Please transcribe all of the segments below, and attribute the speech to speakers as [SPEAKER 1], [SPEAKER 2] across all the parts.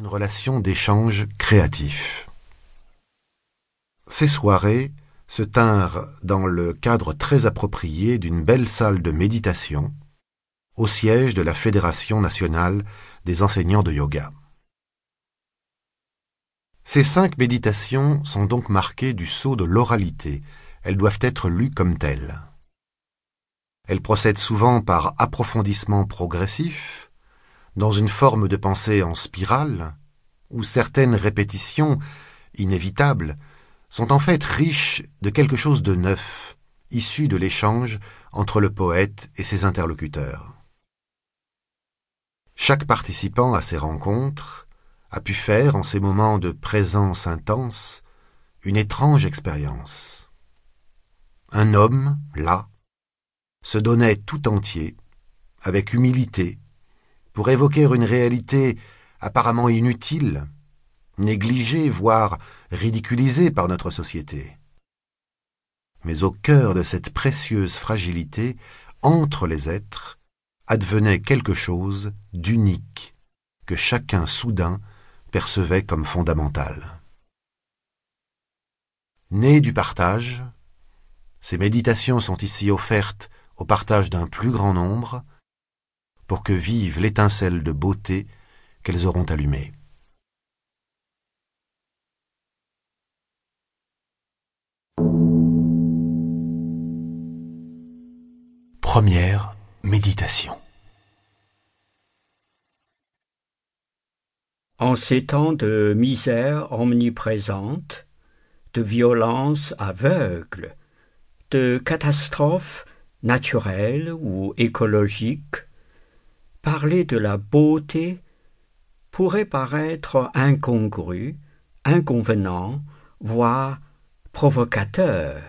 [SPEAKER 1] une relation d'échange créatif. Ces soirées se tinrent dans le cadre très approprié d'une belle salle de méditation au siège de la Fédération nationale des enseignants de yoga. Ces cinq méditations sont donc marquées du sceau de l'oralité, elles doivent être lues comme telles. Elles procèdent souvent par approfondissement progressif, dans une forme de pensée en spirale, où certaines répétitions, inévitables, sont en fait riches de quelque chose de neuf, issu de l'échange entre le poète et ses interlocuteurs. Chaque participant à ces rencontres a pu faire, en ces moments de présence intense, une étrange expérience. Un homme, là, se donnait tout entier, avec humilité, pour évoquer une réalité apparemment inutile, négligée, voire ridiculisée par notre société. Mais au cœur de cette précieuse fragilité, entre les êtres, advenait quelque chose d'unique, que chacun soudain percevait comme fondamental. Né du partage, ces méditations sont ici offertes au partage d'un plus grand nombre, pour que vive l'étincelle de beauté qu'elles auront allumée. Première méditation.
[SPEAKER 2] En ces temps de misère omniprésente, de violence aveugle, de catastrophes naturelles ou écologiques, parler de la beauté pourrait paraître incongru, inconvenant, voire provocateur,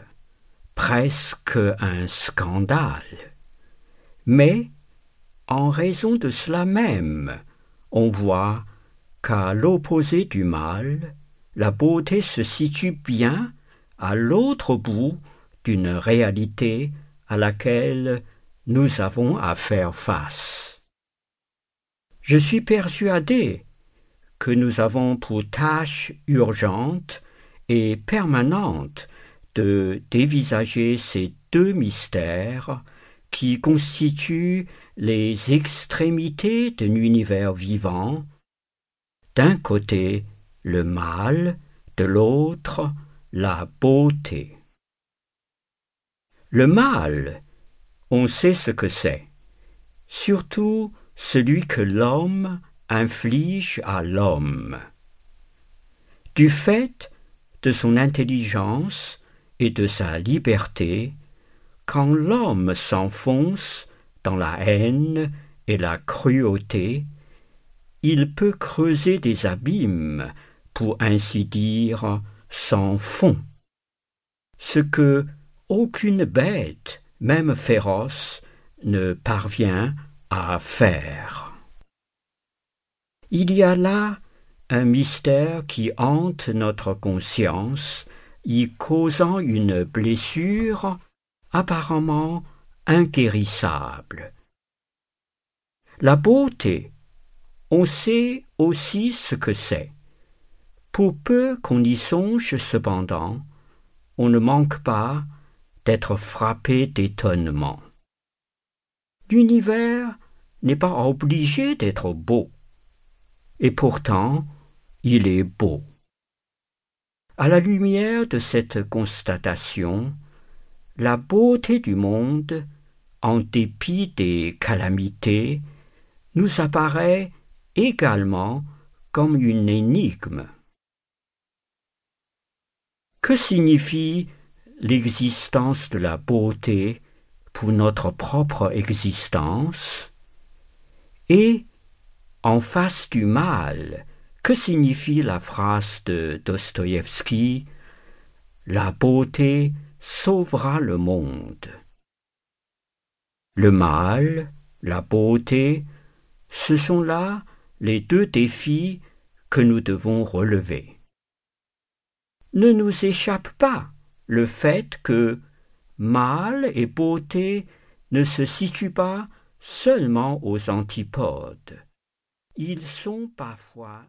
[SPEAKER 2] presque un scandale. Mais, en raison de cela même, on voit qu'à l'opposé du mal, la beauté se situe bien à l'autre bout d'une réalité à laquelle nous avons à faire face. Je suis persuadé que nous avons pour tâche urgente et permanente de dévisager ces deux mystères qui constituent les extrémités d'un univers vivant, d'un côté le mal, de l'autre la beauté. Le mal, on sait ce que c'est, surtout celui que l'homme inflige à l'homme. Du fait de son intelligence et de sa liberté, quand l'homme s'enfonce dans la haine et la cruauté, il peut creuser des abîmes, pour ainsi dire, sans fond. Ce que aucune bête, même féroce, ne parvient à faire. Il y a là un mystère qui hante notre conscience, y causant une blessure apparemment inguérissable. La beauté, on sait aussi ce que c'est. Pour peu qu'on y songe cependant, on ne manque pas d'être frappé d'étonnement. L'univers n'est pas obligé d'être beau, et pourtant il est beau. À la lumière de cette constatation, la beauté du monde, en dépit des calamités, nous apparaît également comme une énigme. Que signifie l'existence de la beauté pour notre propre existence? Et, en face du mal, que signifie la phrase de Dostoïevski La beauté sauvera le monde. Le mal, la beauté, ce sont là les deux défis que nous devons relever. Ne nous échappe pas le fait que mal et beauté ne se situent pas seulement aux antipodes. Ils sont parfois